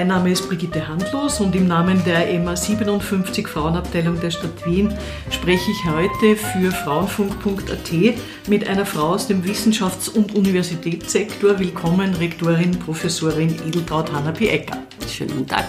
Mein Name ist Brigitte Handlos und im Namen der EMA 57 Frauenabteilung der Stadt Wien spreche ich heute für Frauenfunk.at mit einer Frau aus dem Wissenschafts- und Universitätssektor. Willkommen, Rektorin, Professorin Edeltraut Hanna-Ecker. Schönen guten Tag.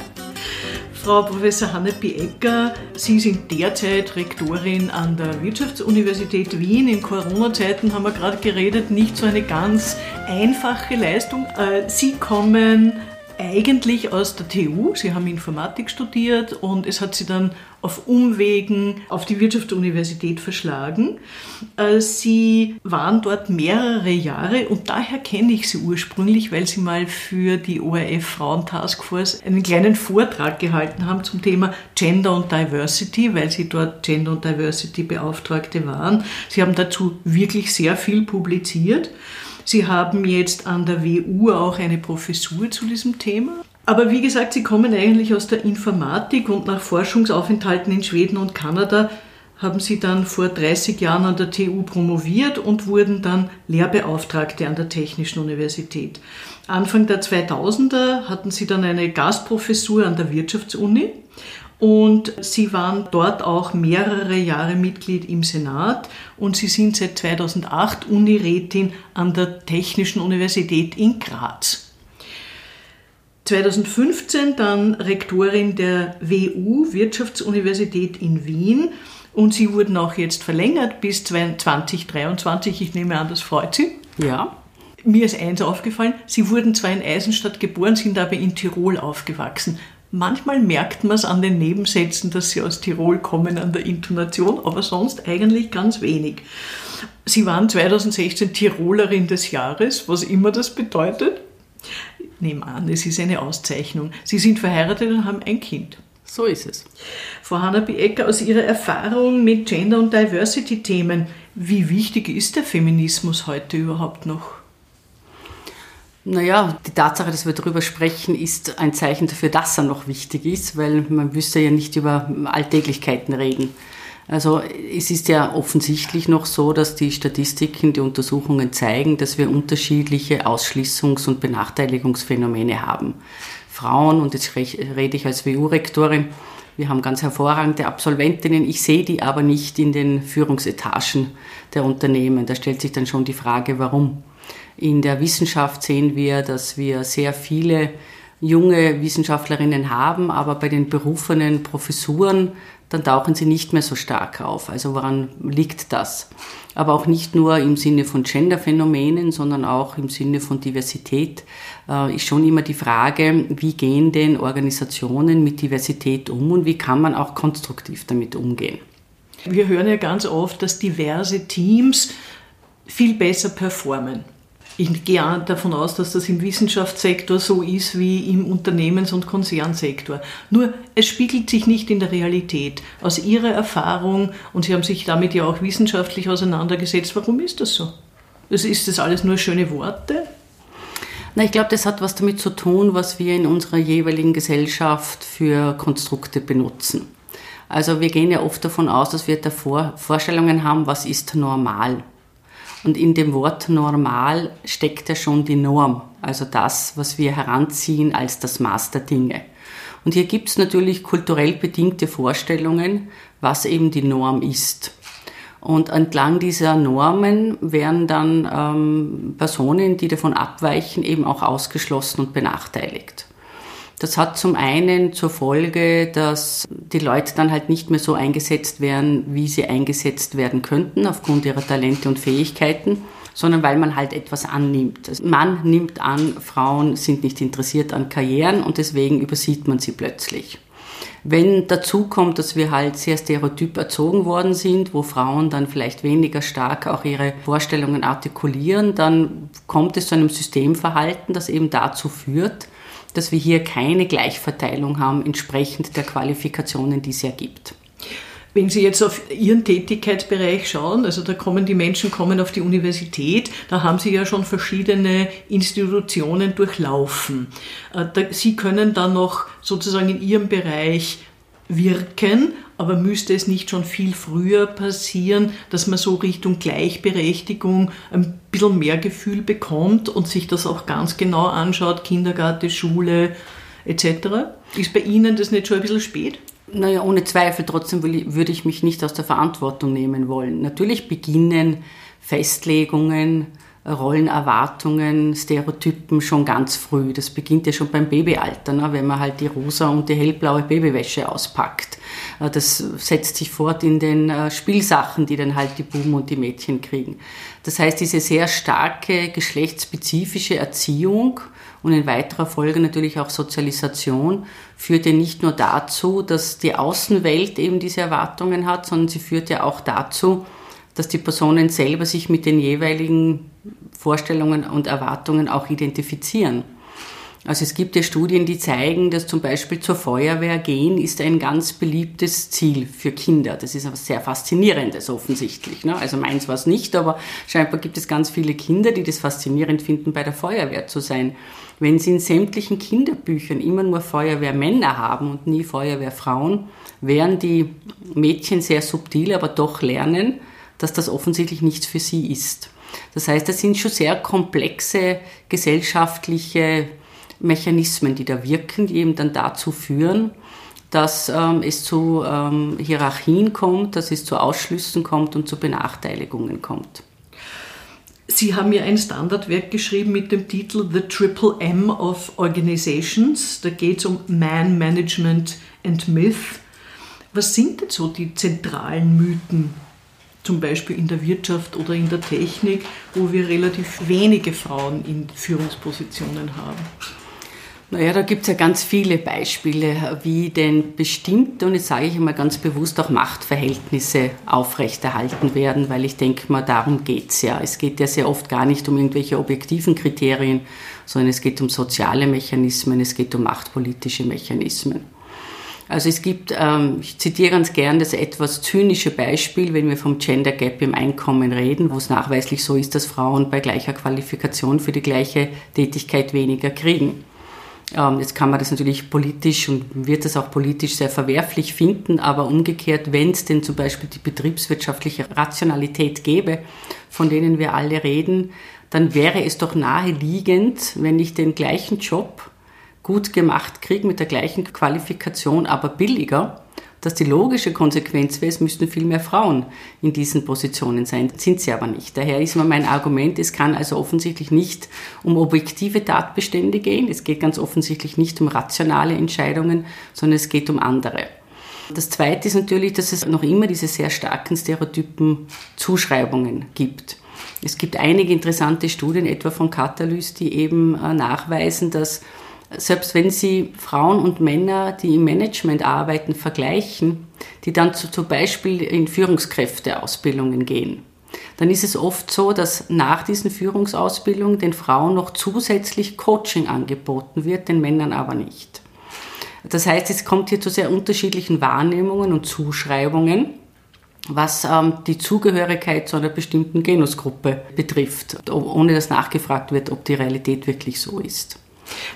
Frau Professor Hanne-P. Ecker, Sie sind derzeit Rektorin an der Wirtschaftsuniversität Wien. In Corona-Zeiten haben wir gerade geredet, nicht so eine ganz einfache Leistung. Äh, Sie kommen eigentlich aus der TU. Sie haben Informatik studiert und es hat sie dann auf Umwegen auf die Wirtschaftsuniversität verschlagen. Äh, sie waren dort mehrere Jahre und daher kenne ich sie ursprünglich, weil sie mal für die ORF Frauen Taskforce einen kleinen Vortrag gehalten haben zum Thema Gender und Diversity, weil sie dort Gender und Diversity Beauftragte waren. Sie haben dazu wirklich sehr viel publiziert. Sie haben jetzt an der WU auch eine Professur zu diesem Thema. Aber wie gesagt, Sie kommen eigentlich aus der Informatik und nach Forschungsaufenthalten in Schweden und Kanada haben Sie dann vor 30 Jahren an der TU promoviert und wurden dann Lehrbeauftragte an der Technischen Universität. Anfang der 2000er hatten Sie dann eine Gastprofessur an der Wirtschaftsuni und Sie waren dort auch mehrere Jahre Mitglied im Senat und Sie sind seit 2008 Unirätin an der Technischen Universität in Graz. 2015 dann Rektorin der WU Wirtschaftsuniversität in Wien und Sie wurden auch jetzt verlängert bis 2023. Ich nehme an, das freut Sie. Ja. Mir ist eins aufgefallen, Sie wurden zwar in Eisenstadt geboren, sind aber in Tirol aufgewachsen. Manchmal merkt man es an den Nebensätzen, dass sie aus Tirol kommen, an der Intonation, aber sonst eigentlich ganz wenig. Sie waren 2016 Tirolerin des Jahres, was immer das bedeutet. Ich nehme an, es ist eine Auszeichnung. Sie sind verheiratet und haben ein Kind. So ist es. Frau Hanna-B. Ecker, aus Ihrer Erfahrung mit Gender- und Diversity-Themen, wie wichtig ist der Feminismus heute überhaupt noch? Naja, die Tatsache, dass wir darüber sprechen, ist ein Zeichen dafür, dass er noch wichtig ist, weil man müsste ja nicht über Alltäglichkeiten reden. Also es ist ja offensichtlich noch so, dass die Statistiken, die Untersuchungen zeigen, dass wir unterschiedliche Ausschließungs- und Benachteiligungsphänomene haben. Frauen, und jetzt rede ich als WU-Rektorin, wir haben ganz hervorragende Absolventinnen. Ich sehe die aber nicht in den Führungsetagen der Unternehmen. Da stellt sich dann schon die Frage, warum. In der Wissenschaft sehen wir, dass wir sehr viele junge Wissenschaftlerinnen haben, aber bei den berufenen Professuren, dann tauchen sie nicht mehr so stark auf. Also woran liegt das? Aber auch nicht nur im Sinne von Genderphänomenen, sondern auch im Sinne von Diversität äh, ist schon immer die Frage, wie gehen denn Organisationen mit Diversität um und wie kann man auch konstruktiv damit umgehen? Wir hören ja ganz oft, dass diverse Teams viel besser performen. Ich gehe davon aus, dass das im Wissenschaftssektor so ist wie im Unternehmens- und Konzernsektor. Nur es spiegelt sich nicht in der Realität. Aus Ihrer Erfahrung, und Sie haben sich damit ja auch wissenschaftlich auseinandergesetzt, warum ist das so? Ist das alles nur schöne Worte? Na, ich glaube, das hat was damit zu tun, was wir in unserer jeweiligen Gesellschaft für Konstrukte benutzen. Also wir gehen ja oft davon aus, dass wir davor Vorstellungen haben, was ist normal. Und in dem Wort normal steckt ja schon die Norm, also das, was wir heranziehen als das Maß der Dinge. Und hier gibt es natürlich kulturell bedingte Vorstellungen, was eben die Norm ist. Und entlang dieser Normen werden dann ähm, Personen, die davon abweichen, eben auch ausgeschlossen und benachteiligt. Das hat zum einen zur Folge, dass die Leute dann halt nicht mehr so eingesetzt werden, wie sie eingesetzt werden könnten, aufgrund ihrer Talente und Fähigkeiten, sondern weil man halt etwas annimmt. Also man nimmt an, Frauen sind nicht interessiert an Karrieren und deswegen übersieht man sie plötzlich. Wenn dazu kommt, dass wir halt sehr stereotyp erzogen worden sind, wo Frauen dann vielleicht weniger stark auch ihre Vorstellungen artikulieren, dann kommt es zu einem Systemverhalten, das eben dazu führt, dass wir hier keine Gleichverteilung haben entsprechend der Qualifikationen, die es ja gibt. Wenn Sie jetzt auf Ihren Tätigkeitsbereich schauen, also da kommen die Menschen kommen auf die Universität, da haben Sie ja schon verschiedene Institutionen durchlaufen. Äh, Sie können dann noch sozusagen in Ihrem Bereich wirken, aber müsste es nicht schon viel früher passieren, dass man so Richtung Gleichberechtigung ein bisschen mehr Gefühl bekommt und sich das auch ganz genau anschaut, Kindergarten, Schule, etc. Ist bei Ihnen das nicht schon ein bisschen spät? Naja, ohne Zweifel. Trotzdem würde ich mich nicht aus der Verantwortung nehmen wollen. Natürlich beginnen Festlegungen, Rollenerwartungen, Stereotypen schon ganz früh. Das beginnt ja schon beim Babyalter, ne? wenn man halt die rosa und die hellblaue Babywäsche auspackt. Äh, das setzt sich fort in den äh, Spielsachen, die dann halt die Buben und die Mädchen kriegen. Das heißt, diese sehr starke geschlechtsspezifische Erziehung und in weiterer Folge natürlich auch Sozialisation führt ja nicht nur dazu, dass die Außenwelt eben diese Erwartungen hat, sondern sie führt ja auch dazu, dass die Personen selber sich mit den jeweiligen Vorstellungen und Erwartungen auch identifizieren. Also es gibt ja Studien, die zeigen, dass zum Beispiel zur Feuerwehr gehen ist ein ganz beliebtes Ziel für Kinder. Das ist was sehr Faszinierendes offensichtlich. Ne? Also meins war es nicht, aber scheinbar gibt es ganz viele Kinder, die das faszinierend finden, bei der Feuerwehr zu sein. Wenn sie in sämtlichen Kinderbüchern immer nur Feuerwehrmänner haben und nie Feuerwehrfrauen, werden die Mädchen sehr subtil, aber doch lernen, dass das offensichtlich nichts für sie ist. Das heißt, das sind schon sehr komplexe gesellschaftliche Mechanismen, die da wirken, die eben dann dazu führen, dass ähm, es zu ähm, Hierarchien kommt, dass es zu Ausschlüssen kommt und zu Benachteiligungen kommt. Sie haben ja ein Standardwerk geschrieben mit dem Titel The Triple M of Organizations. Da geht es um Man Management and Myth. Was sind denn so die zentralen Mythen zum Beispiel in der Wirtschaft oder in der Technik, wo wir relativ wenige Frauen in Führungspositionen haben. Naja, da gibt es ja ganz viele Beispiele, wie denn bestimmte, und jetzt sage ich einmal ganz bewusst, auch Machtverhältnisse aufrechterhalten werden, weil ich denke mal, darum geht es ja. Es geht ja sehr oft gar nicht um irgendwelche objektiven Kriterien, sondern es geht um soziale Mechanismen, es geht um machtpolitische Mechanismen. Also es gibt, ähm, ich zitiere ganz gern das etwas zynische Beispiel, wenn wir vom Gender Gap im Einkommen reden, wo es nachweislich so ist, dass Frauen bei gleicher Qualifikation für die gleiche Tätigkeit weniger kriegen. Ähm, jetzt kann man das natürlich politisch und wird das auch politisch sehr verwerflich finden, aber umgekehrt, wenn es denn zum Beispiel die betriebswirtschaftliche Rationalität gäbe, von denen wir alle reden, dann wäre es doch naheliegend, wenn ich den gleichen Job gut gemacht kriege mit der gleichen Qualifikation, aber billiger, dass die logische Konsequenz wäre, es müssten viel mehr Frauen in diesen Positionen sein. Sind sie aber nicht. Daher ist immer mein Argument, es kann also offensichtlich nicht um objektive Tatbestände gehen. Es geht ganz offensichtlich nicht um rationale Entscheidungen, sondern es geht um andere. Das Zweite ist natürlich, dass es noch immer diese sehr starken Stereotypen Zuschreibungen gibt. Es gibt einige interessante Studien, etwa von Catalyst, die eben äh, nachweisen, dass selbst wenn Sie Frauen und Männer, die im Management arbeiten, vergleichen, die dann zu, zum Beispiel in Führungskräfteausbildungen gehen, dann ist es oft so, dass nach diesen Führungsausbildungen den Frauen noch zusätzlich Coaching angeboten wird, den Männern aber nicht. Das heißt, es kommt hier zu sehr unterschiedlichen Wahrnehmungen und Zuschreibungen, was ähm, die Zugehörigkeit zu einer bestimmten Genusgruppe betrifft, ohne dass nachgefragt wird, ob die Realität wirklich so ist.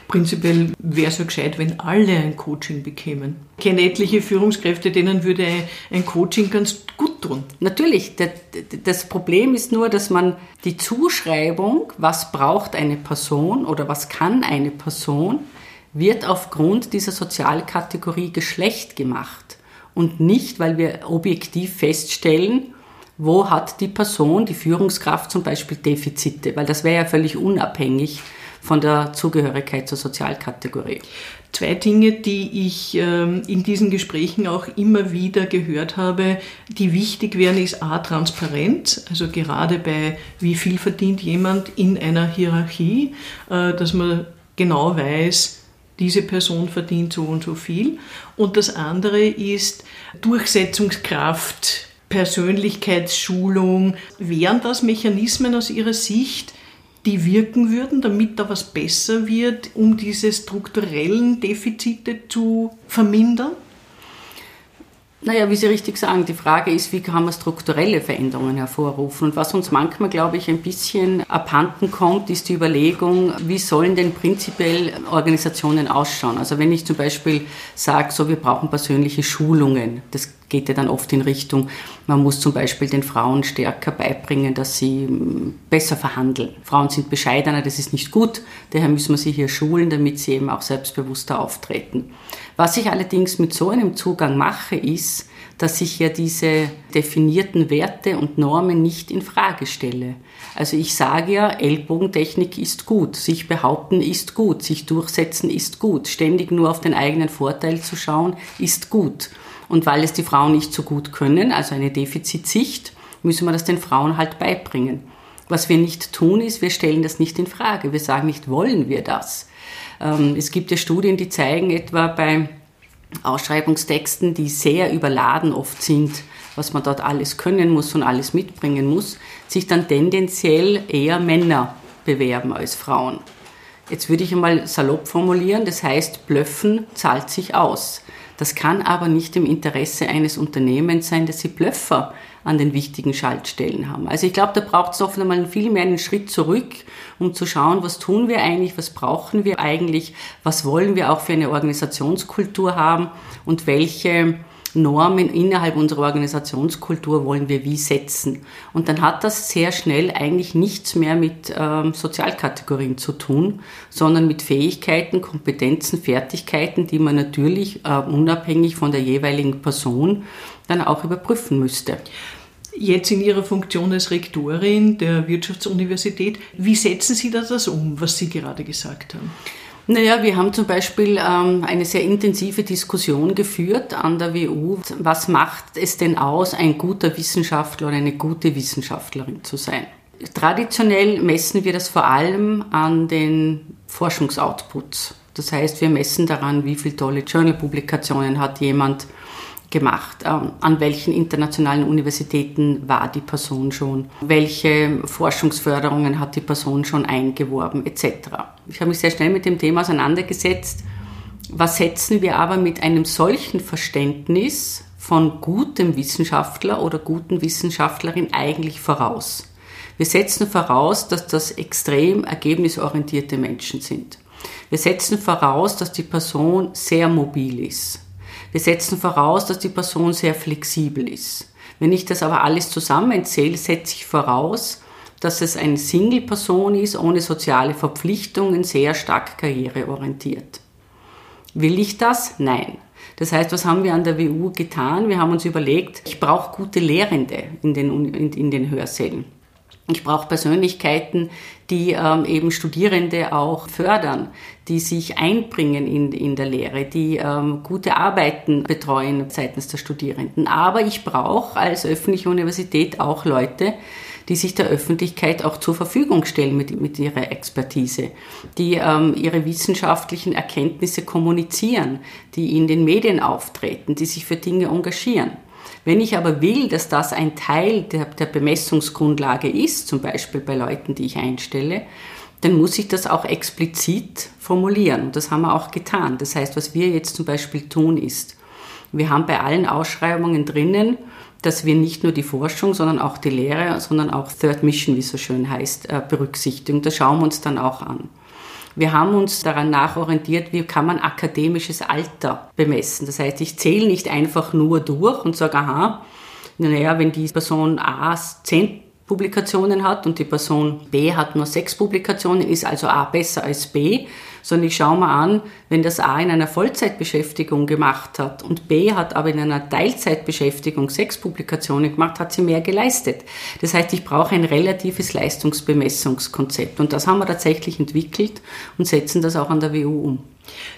Prinzipiell wäre es ja gescheit, wenn alle ein Coaching bekämen. Ich kenne etliche Führungskräfte, denen würde ein Coaching ganz gut tun. Natürlich. Das Problem ist nur, dass man die Zuschreibung, was braucht eine Person oder was kann eine Person, wird aufgrund dieser Sozialkategorie Geschlecht gemacht und nicht, weil wir objektiv feststellen, wo hat die Person, die Führungskraft zum Beispiel Defizite, weil das wäre ja völlig unabhängig von der Zugehörigkeit zur Sozialkategorie. Zwei Dinge, die ich ähm, in diesen Gesprächen auch immer wieder gehört habe, die wichtig wären, ist A, Transparenz, also gerade bei wie viel verdient jemand in einer Hierarchie, äh, dass man genau weiß, diese Person verdient so und so viel. Und das andere ist Durchsetzungskraft, Persönlichkeitsschulung. Wären das Mechanismen aus Ihrer Sicht, die wirken würden, damit da was besser wird, um diese strukturellen Defizite zu vermindern? Naja, wie Sie richtig sagen, die Frage ist, wie kann man strukturelle Veränderungen hervorrufen? Und was uns manchmal, glaube ich, ein bisschen abhanden kommt, ist die Überlegung, wie sollen denn prinzipiell Organisationen ausschauen? Also wenn ich zum Beispiel sage, so wir brauchen persönliche Schulungen, das geht ja dann oft in Richtung, man muss zum Beispiel den Frauen stärker beibringen, dass sie hm, besser verhandeln. Frauen sind bescheidener, das ist nicht gut, daher müssen wir sie hier schulen, damit sie eben auch selbstbewusster auftreten. Was ich allerdings mit so einem Zugang mache, ist, dass ich ja diese definierten Werte und Normen nicht in Frage stelle. Also ich sage ja, Ellbogentechnik ist gut, sich behaupten ist gut, sich durchsetzen ist gut, ständig nur auf den eigenen Vorteil zu schauen ist gut. Und weil es die Frauen nicht so gut können, also eine Defizitsicht, müssen wir das den Frauen halt beibringen. Was wir nicht tun, ist, wir stellen das nicht in Frage. Wir sagen nicht, wollen wir das. Ähm, es gibt ja Studien, die zeigen etwa bei Ausschreibungstexten, die sehr überladen oft sind, was man dort alles können muss und alles mitbringen muss, sich dann tendenziell eher Männer bewerben als Frauen. Jetzt würde ich einmal salopp formulieren, das heißt, Blöffen zahlt sich aus. Das kann aber nicht im Interesse eines Unternehmens sein, dass sie Blöffer an den wichtigen Schaltstellen haben. Also ich glaube, da braucht es oft einmal viel mehr einen Schritt zurück, um zu schauen, was tun wir eigentlich, was brauchen wir eigentlich, was wollen wir auch für eine Organisationskultur haben und welche Normen innerhalb unserer Organisationskultur wollen wir wie setzen. Und dann hat das sehr schnell eigentlich nichts mehr mit ähm, Sozialkategorien zu tun, sondern mit Fähigkeiten, Kompetenzen, Fertigkeiten, die man natürlich äh, unabhängig von der jeweiligen Person dann auch überprüfen müsste. Jetzt in Ihrer Funktion als Rektorin der Wirtschaftsuniversität, wie setzen Sie das um, was Sie gerade gesagt haben? Naja, wir haben zum Beispiel ähm, eine sehr intensive Diskussion geführt an der WU. Was macht es denn aus, ein guter Wissenschaftler oder eine gute Wissenschaftlerin zu sein? Traditionell messen wir das vor allem an den Forschungsoutputs. Das heißt, wir messen daran, wie viele tolle Journal-Publikationen hat jemand gemacht? Ähm, an welchen internationalen Universitäten war die Person schon? Welche Forschungsförderungen hat die Person schon eingeworben, etc. Ich habe mich sehr schnell mit dem Thema auseinandergesetzt. Was setzen wir aber mit einem solchen Verständnis von gutem Wissenschaftler oder guten Wissenschaftlerin eigentlich voraus? Wir setzen voraus, dass das extrem ergebnisorientierte Menschen sind. Wir setzen voraus, dass die Person sehr mobil ist. Wir setzen voraus, dass die Person sehr flexibel ist. Wenn ich das aber alles zusammenzähle, setze ich voraus, dass es eine Single-Person ist, ohne soziale Verpflichtungen, sehr stark karriereorientiert. Will ich das? Nein. Das heißt, was haben wir an der WU getan? Wir haben uns überlegt, ich brauche gute Lehrende in den, in, in den Hörsälen. Ich brauche Persönlichkeiten, die ähm, eben Studierende auch fördern, die sich einbringen in, in der Lehre, die ähm, gute Arbeiten betreuen seitens der Studierenden. Aber ich brauche als öffentliche Universität auch Leute, die sich der Öffentlichkeit auch zur Verfügung stellen mit, mit ihrer Expertise, die ähm, ihre wissenschaftlichen Erkenntnisse kommunizieren, die in den Medien auftreten, die sich für Dinge engagieren. Wenn ich aber will, dass das ein Teil der, der Bemessungsgrundlage ist, zum Beispiel bei Leuten, die ich einstelle, dann muss ich das auch explizit formulieren. Und das haben wir auch getan. Das heißt, was wir jetzt zum Beispiel tun ist, wir haben bei allen Ausschreibungen drinnen, dass wir nicht nur die Forschung, sondern auch die Lehre, sondern auch Third Mission, wie es so schön heißt, äh, berücksichtigen. Das schauen wir uns dann auch an. Wir haben uns daran nachorientiert, wie kann man akademisches Alter bemessen. Das heißt, ich zähle nicht einfach nur durch und sage, aha, naja, wenn die Person A zehn Publikationen hat und die Person B hat nur sechs Publikationen, ist also A besser als B, sondern ich schaue mal an, wenn das A in einer Vollzeitbeschäftigung gemacht hat und B hat aber in einer Teilzeitbeschäftigung sechs Publikationen gemacht, hat sie mehr geleistet. Das heißt, ich brauche ein relatives Leistungsbemessungskonzept und das haben wir tatsächlich entwickelt und setzen das auch an der WU um.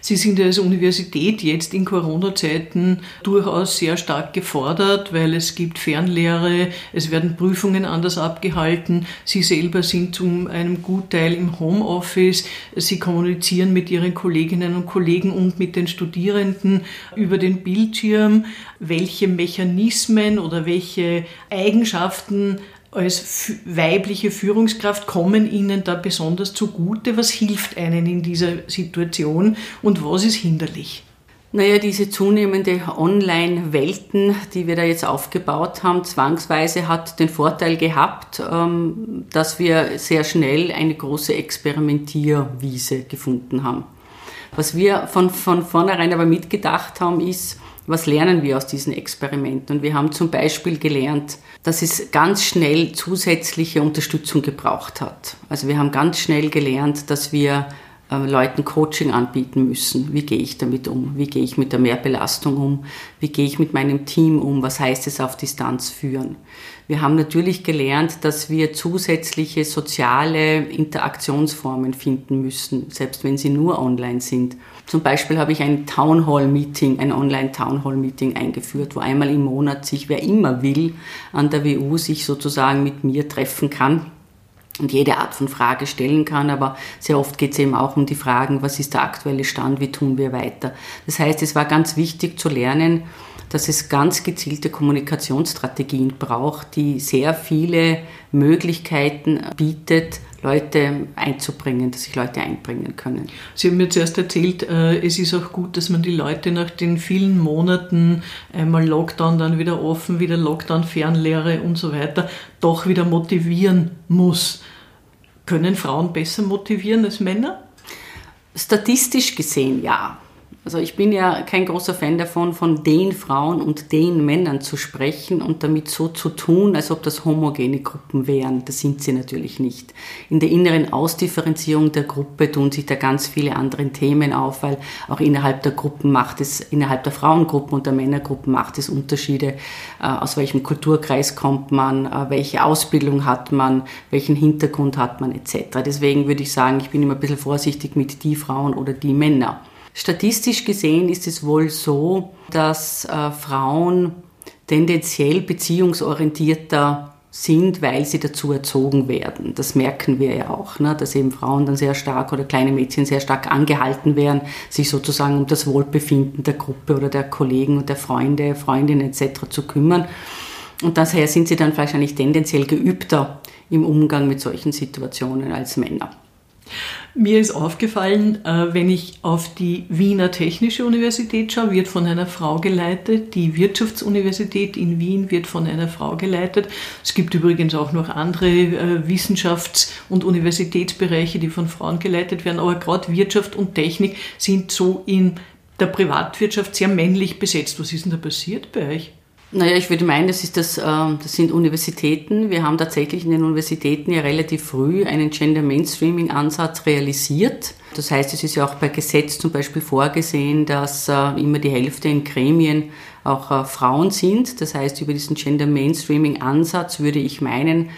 Sie sind als Universität jetzt in Corona-Zeiten durchaus sehr stark gefordert, weil es gibt Fernlehre, es werden Prüfungen anders abgehalten. Sie selber sind zum einem Gutteil im Homeoffice. Sie kommunizieren mit Ihren Kolleginnen und Kollegen und mit den Studierenden über den Bildschirm. Welche Mechanismen oder welche Eigenschaften als weibliche Führungskraft kommen Ihnen da besonders zugute? Was hilft einen in dieser Situation und was ist hinderlich? Naja, diese zunehmende Online-Welten, die wir da jetzt aufgebaut haben, zwangsweise hat den Vorteil gehabt, ähm, dass wir sehr schnell eine große Experimentierwiese gefunden haben. Was wir von, von vornherein aber mitgedacht haben, ist, Was lernen wir aus diesen Experimenten? Und wir haben zum Beispiel gelernt, dass es ganz schnell zusätzliche Unterstützung gebraucht hat. Also wir haben ganz schnell gelernt, dass wir Leuten Coaching anbieten müssen. Wie gehe ich damit um? Wie gehe ich mit der Mehrbelastung um? Wie gehe ich mit meinem Team um? Was heißt es auf Distanz führen? Wir haben natürlich gelernt, dass wir zusätzliche soziale Interaktionsformen finden müssen, selbst wenn sie nur online sind. Zum Beispiel habe ich ein Town Hall Meeting, ein Online Town Hall Meeting eingeführt, wo einmal im Monat sich wer immer will an der WU sich sozusagen mit mir treffen kann und jede Art von Frage stellen kann, aber sehr oft geht es eben auch um die Fragen, was ist der aktuelle Stand, wie tun wir weiter. Das heißt, es war ganz wichtig zu lernen, dass es ganz gezielte Kommunikationsstrategien braucht, die sehr viele Möglichkeiten bietet, Leute einzubringen, dass sich Leute einbringen können. Sie haben mir zuerst erzählt, äh, es ist auch gut, dass man die Leute nach den vielen Monaten, einmal Lockdown, dann wieder offen, wieder Lockdown, Fernlehre und so weiter, doch wieder motivieren muss. Können Frauen besser motivieren als Männer? Statistisch gesehen ja. Also ich bin ja kein großer Fan davon, von den Frauen und den Männern zu sprechen und damit so zu tun, als ob das homogene Gruppen wären. Das sind sie natürlich nicht. In der inneren Ausdifferenzierung der Gruppe tun sich da ganz viele andere Themen auf, weil auch innerhalb der Gruppen macht es, innerhalb der Frauengruppen und der Männergruppen macht es Unterschiede, äh, aus welchem Kulturkreis kommt man, äh, welche Ausbildung hat man, welchen Hintergrund hat man etc. Deswegen würde ich sagen, ich bin immer ein bisschen vorsichtig mit die Frauen oder die Männer. Statistisch gesehen ist es wohl so, dass äh, Frauen tendenziell beziehungsorientierter sind, weil sie dazu erzogen werden. Das merken wir ja auch, ne? dass eben Frauen dann sehr stark oder kleine Mädchen sehr stark angehalten werden, sich sozusagen um das Wohlbefinden der Gruppe oder der Kollegen und der Freunde, Freundinnen etc. zu kümmern. Und daher sind sie dann wahrscheinlich tendenziell geübter im Umgang mit solchen Situationen als Männer. Mir ist aufgefallen, äh, wenn ich auf die Wiener Technische Universität schaue, wird von einer Frau geleitet. Die Wirtschaftsuniversität in Wien wird von einer Frau geleitet. Es gibt übrigens auch noch andere äh, Wissenschafts- und Universitätsbereiche, die von Frauen geleitet werden. Aber gerade Wirtschaft und Technik sind so in der Privatwirtschaft sehr männlich besetzt. Was ist denn da passiert bei euch? Naja, ich würde meinen, das, ist das, ähm, das sind Universitäten. Wir haben tatsächlich in den Universitäten ja relativ früh einen Gender Mainstreaming Ansatz realisiert. Das heißt, es ist ja auch bei Gesetz zum Beispiel vorgesehen, dass äh, immer die Hälfte in Gremien auch äh, Frauen sind. Das heißt, über diesen Gender Mainstreaming Ansatz würde ich meinen,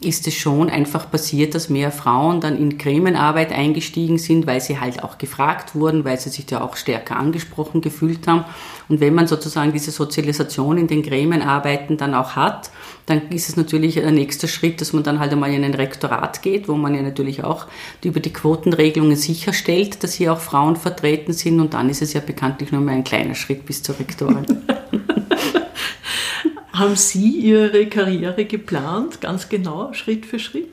ist es schon einfach passiert, dass mehr Frauen dann in Gremienarbeit eingestiegen sind, weil sie halt auch gefragt wurden, weil sie sich da auch stärker angesprochen gefühlt haben. Und wenn man sozusagen diese Sozialisation in den Gremienarbeiten dann auch hat, dann ist es natürlich ein nächster Schritt, dass man dann halt einmal in ein Rektorat geht, wo man ja natürlich auch über die Quotenregelungen sicherstellt, dass hier auch Frauen vertreten sind. Und dann ist es ja bekanntlich nur mehr ein kleiner Schritt bis zur Rektorin. Haben Sie Ihre Karriere geplant, ganz genau, Schritt für Schritt?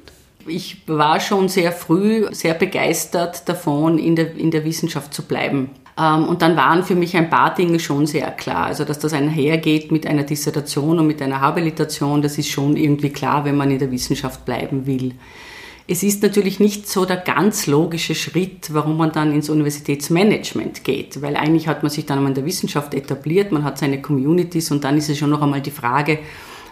Ich war schon sehr früh sehr begeistert davon, in der, in der Wissenschaft zu bleiben. Ähm, und dann waren für mich ein paar Dinge schon sehr klar. Also, dass das einhergeht mit einer Dissertation und mit einer Habilitation, das ist schon irgendwie klar, wenn man in der Wissenschaft bleiben will. Es ist natürlich nicht so der ganz logische Schritt, warum man dann ins Universitätsmanagement geht, weil eigentlich hat man sich dann einmal in der Wissenschaft etabliert, man hat seine Communities und dann ist es schon noch einmal die Frage,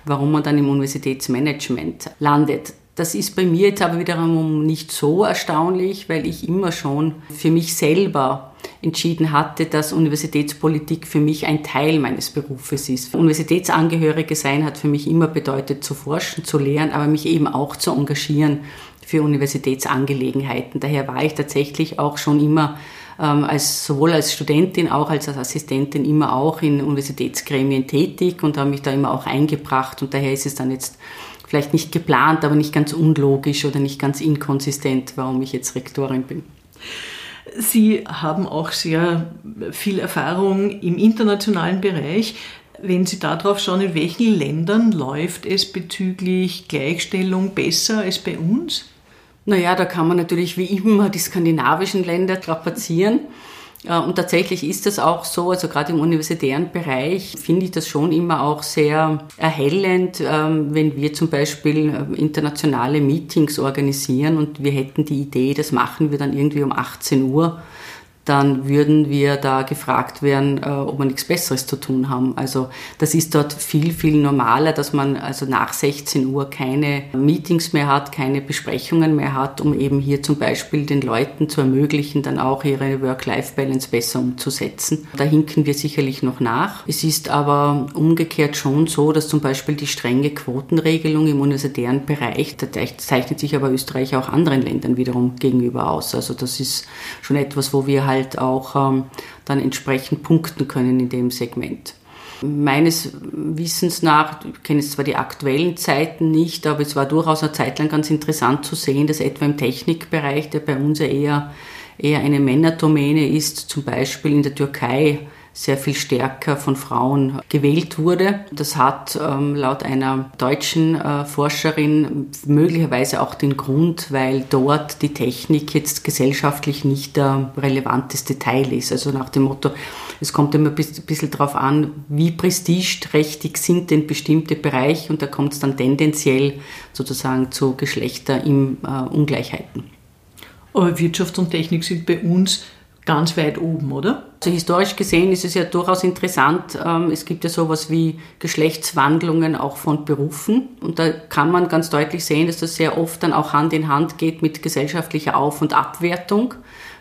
warum man dann im Universitätsmanagement landet. Das ist bei mir jetzt aber wiederum nicht so erstaunlich, weil ich immer schon für mich selber entschieden hatte, dass Universitätspolitik für mich ein Teil meines Berufes ist. Universitätsangehörige sein hat für mich immer bedeutet, zu forschen, zu lehren, aber mich eben auch zu engagieren für Universitätsangelegenheiten. Daher war ich tatsächlich auch schon immer ähm, als, sowohl als Studentin, auch als Assistentin immer auch in Universitätsgremien tätig und habe mich da immer auch eingebracht und daher ist es dann jetzt vielleicht nicht geplant, aber nicht ganz unlogisch oder nicht ganz inkonsistent, warum ich jetzt Rektorin bin. Sie haben auch sehr viel Erfahrung im internationalen Bereich. Wenn Sie darauf schauen, in welchen Ländern läuft es bezüglich Gleichstellung besser als bei uns? Naja, da kann man natürlich wie immer die skandinavischen Länder strapazieren. Äh, und tatsächlich ist das auch so, also gerade im universitären Bereich finde ich das schon immer auch sehr erhellend, ähm, wenn wir zum Beispiel äh, internationale Meetings organisieren und wir hätten die Idee, das machen wir dann irgendwie um 18 Uhr dann würden wir da gefragt werden, äh, ob wir nichts Besseres zu tun haben. Also das ist dort viel, viel normaler, dass man also nach 16 Uhr keine Meetings mehr hat, keine Besprechungen mehr hat, um eben hier zum Beispiel den Leuten zu ermöglichen, dann auch ihre Work-Life-Balance besser umzusetzen. Da hinken wir sicherlich noch nach. Es ist aber umgekehrt schon so, dass zum Beispiel die strenge Quotenregelung im universitären Bereich, da zeichnet sich aber Österreich auch anderen Ländern wiederum gegenüber aus. Also das ist schon etwas, wo wir halt halt auch ähm, dann entsprechend punkten können in dem Segment. Meines Wissens nach, ich kenne jetzt zwar die aktuellen Zeiten nicht, aber es war durchaus eine Zeit lang ganz interessant zu sehen, dass etwa im Technikbereich, der bei uns ja eher, eher eine Männerdomäne ist, zum Beispiel in der Türkei sehr viel stärker von Frauen gewählt wurde. Das hat ähm, laut einer deutschen äh, Forscherin möglicherweise auch den Grund, weil dort die Technik jetzt gesellschaftlich nicht der relevanteste Teil ist. Also nach dem Motto, es kommt immer ein bisschen darauf an, wie prestigeträchtig sind denn bestimmte Bereiche und da kommt es dann tendenziell sozusagen zu Geschlechterungleichheiten. Aber Wirtschaft und Technik sind bei uns ganz weit oben, oder? Also historisch gesehen ist es ja durchaus interessant. Ähm, es gibt ja sowas wie Geschlechtswandlungen auch von Berufen. Und da kann man ganz deutlich sehen, dass das sehr oft dann auch Hand in Hand geht mit gesellschaftlicher Auf- und Abwertung.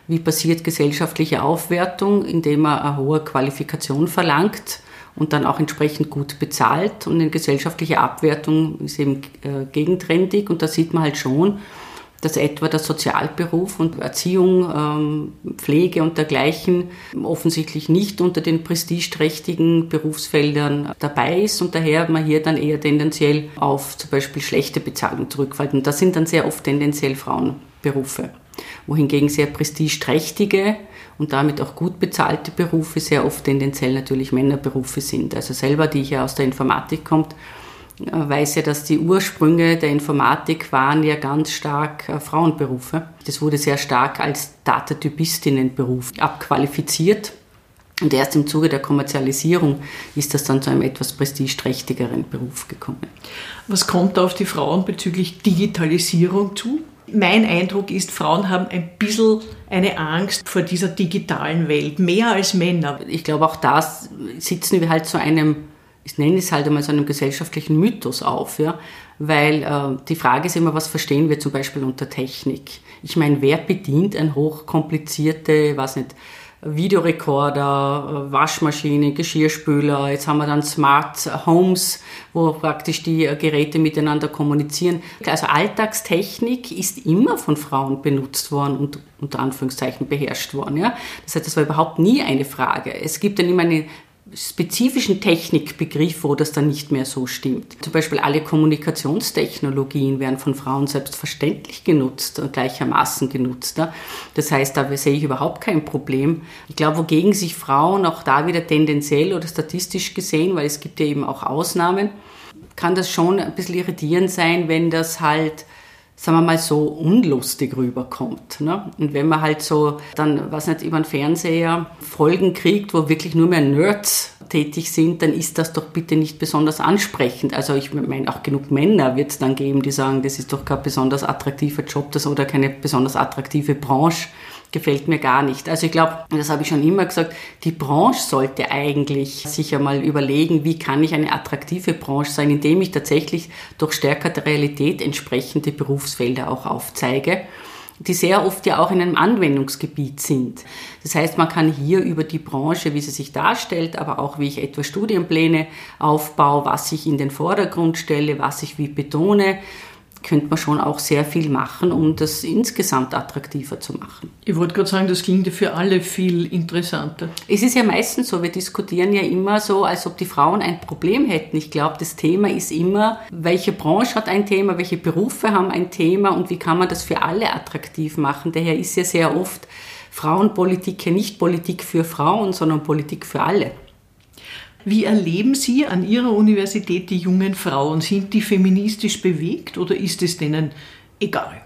Wie passiert gesellschaftliche Aufwertung? Indem man eine hohe Qualifikation verlangt und dann auch entsprechend gut bezahlt. Und eine gesellschaftliche Abwertung ist eben äh, gegentrendig. Und da sieht man halt schon, dass etwa der Sozialberuf und Erziehung, ähm, Pflege und dergleichen offensichtlich nicht unter den prestigeträchtigen Berufsfeldern dabei ist und daher man hier dann eher tendenziell auf zum Beispiel schlechte Bezahlung zurückfällt. Und das sind dann sehr oft tendenziell Frauenberufe, wohingegen sehr prestigeträchtige und damit auch gut bezahlte Berufe sehr oft tendenziell natürlich Männerberufe sind. Also selber, die ja aus der Informatik kommt, weiß ja, dass die Ursprünge der Informatik waren ja ganz stark äh, Frauenberufe. Das wurde sehr stark als Datatypistinnenberuf abqualifiziert. Und erst im Zuge der Kommerzialisierung ist das dann zu einem etwas prestigeträchtigeren Beruf gekommen. Was kommt auf die Frauen bezüglich Digitalisierung zu? Mein Eindruck ist, Frauen haben ein bisschen eine Angst vor dieser digitalen Welt, mehr als Männer. Ich glaube, auch da sitzen wir halt zu einem ich nenne es halt einmal so einem gesellschaftlichen Mythos auf, ja, weil äh, die Frage ist immer, was verstehen wir zum Beispiel unter Technik? Ich meine, wer bedient ein hochkomplizierte, was nicht, Videorekorder, äh, Waschmaschine, Geschirrspüler, jetzt haben wir dann Smart Homes, wo praktisch die äh, Geräte miteinander kommunizieren. Also Alltagstechnik ist immer von Frauen benutzt worden und unter Anführungszeichen beherrscht worden. Ja? Das heißt, das war überhaupt nie eine Frage. Es gibt dann immer eine spezifischen Technikbegriff, wo das dann nicht mehr so stimmt. Zum Beispiel alle Kommunikationstechnologien werden von Frauen selbstverständlich genutzt und gleichermaßen genutzt. Das heißt, da sehe ich überhaupt kein Problem. Ich glaube, wogegen sich Frauen auch da wieder tendenziell oder statistisch gesehen, weil es gibt ja eben auch Ausnahmen, kann das schon ein bisschen irritierend sein, wenn das halt sagen wir mal so, unlustig rüberkommt. Ne? Und wenn man halt so dann, was nicht, über den Fernseher Folgen kriegt, wo wirklich nur mehr Nerds tätig sind, dann ist das doch bitte nicht besonders ansprechend. Also ich meine, auch genug Männer wird es dann geben, die sagen, das ist doch kein besonders attraktiver Job das, oder keine besonders attraktive Branche gefällt mir gar nicht. Also ich glaube, das habe ich schon immer gesagt, die Branche sollte eigentlich sich einmal überlegen, wie kann ich eine attraktive Branche sein, indem ich tatsächlich durch stärker der Realität entsprechende Berufsfelder auch aufzeige die sehr oft ja auch in einem Anwendungsgebiet sind. Das heißt, man kann hier über die Branche, wie sie sich darstellt, aber auch wie ich etwa Studienpläne aufbaue, was ich in den Vordergrund stelle, was ich wie betone, könnte man schon auch sehr viel machen, um das insgesamt attraktiver zu machen. Ich wollte gerade sagen, das klingt für alle viel interessanter. Es ist ja meistens so, wir diskutieren ja immer so, als ob die Frauen ein Problem hätten. Ich glaube, das Thema ist immer, welche Branche hat ein Thema, welche Berufe haben ein Thema und wie kann man das für alle attraktiv machen. Daher ist ja sehr oft Frauenpolitik ja nicht Politik für Frauen, sondern Politik für alle. Wie erleben Sie an Ihrer Universität die jungen Frauen? Sind die feministisch bewegt oder ist es denen egal?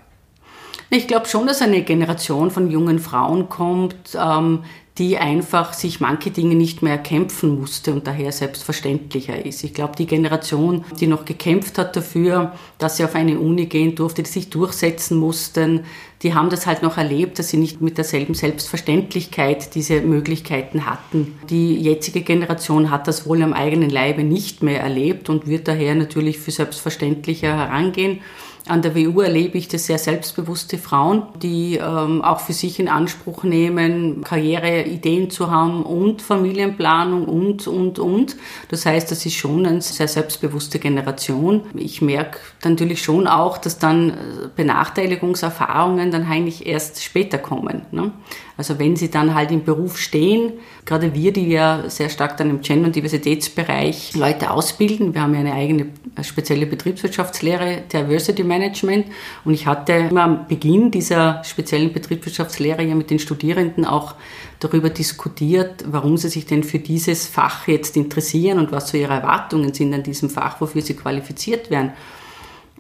Ich glaube schon, dass eine Generation von jungen Frauen kommt, ähm, die einfach sich manche Dinge nicht mehr erkämpfen musste und daher selbstverständlicher ist. Ich glaube, die Generation, die noch gekämpft hat dafür, dass sie auf eine Uni gehen durfte, die sich durchsetzen mussten, die haben das halt noch erlebt, dass sie nicht mit derselben Selbstverständlichkeit diese Möglichkeiten hatten. Die jetzige Generation hat das wohl am eigenen Leibe nicht mehr erlebt und wird daher natürlich für selbstverständlicher herangehen. An der WU erlebe ich das sehr selbstbewusste Frauen, die ähm, auch für sich in Anspruch nehmen, Karriereideen zu haben und Familienplanung und, und, und. Das heißt, das ist schon eine sehr selbstbewusste Generation. Ich merke natürlich schon auch, dass dann äh, Benachteiligungserfahrungen dann eigentlich erst später kommen. Ne? Also wenn sie dann halt im Beruf stehen, gerade wir, die ja sehr stark dann im Gender- und Diversitätsbereich Leute ausbilden, wir haben ja eine eigene spezielle Betriebswirtschaftslehre, Diversity Management, und ich hatte immer am Beginn dieser speziellen Betriebswirtschaftslehre ja mit den Studierenden auch darüber diskutiert, warum sie sich denn für dieses Fach jetzt interessieren und was so ihre Erwartungen sind an diesem Fach, wofür sie qualifiziert werden.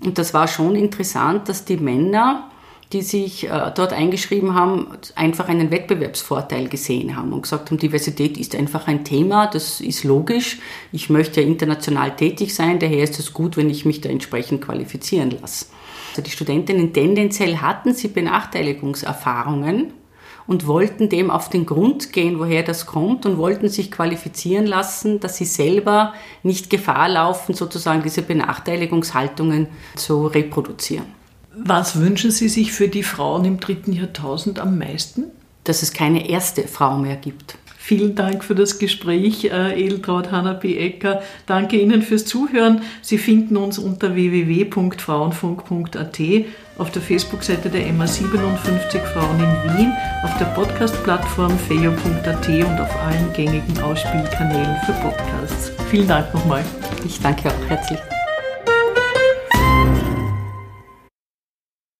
Und das war schon interessant, dass die Männer die sich äh, dort eingeschrieben haben, einfach einen Wettbewerbsvorteil gesehen haben und gesagt haben, Diversität ist einfach ein Thema, das ist logisch. Ich möchte ja international tätig sein, daher ist es gut, wenn ich mich da entsprechend qualifizieren lasse. Also die Studentinnen tendenziell hatten sie Benachteiligungserfahrungen und wollten dem auf den Grund gehen, woher das kommt und wollten sich qualifizieren lassen, dass sie selber nicht Gefahr laufen, sozusagen diese Benachteiligungshaltungen zu reproduzieren. Was wünschen Sie sich für die Frauen im dritten Jahrtausend am meisten? Dass es keine erste Frau mehr gibt. Vielen Dank für das Gespräch, äh, Edeltraut Hanapi Ecker. Danke Ihnen fürs Zuhören. Sie finden uns unter www.frauenfunk.at, auf der Facebook-Seite der MA57 Frauen in Wien, auf der Podcast-Plattform feio.at und auf allen gängigen Ausspielkanälen für Podcasts. Vielen Dank nochmal. Ich danke auch herzlich.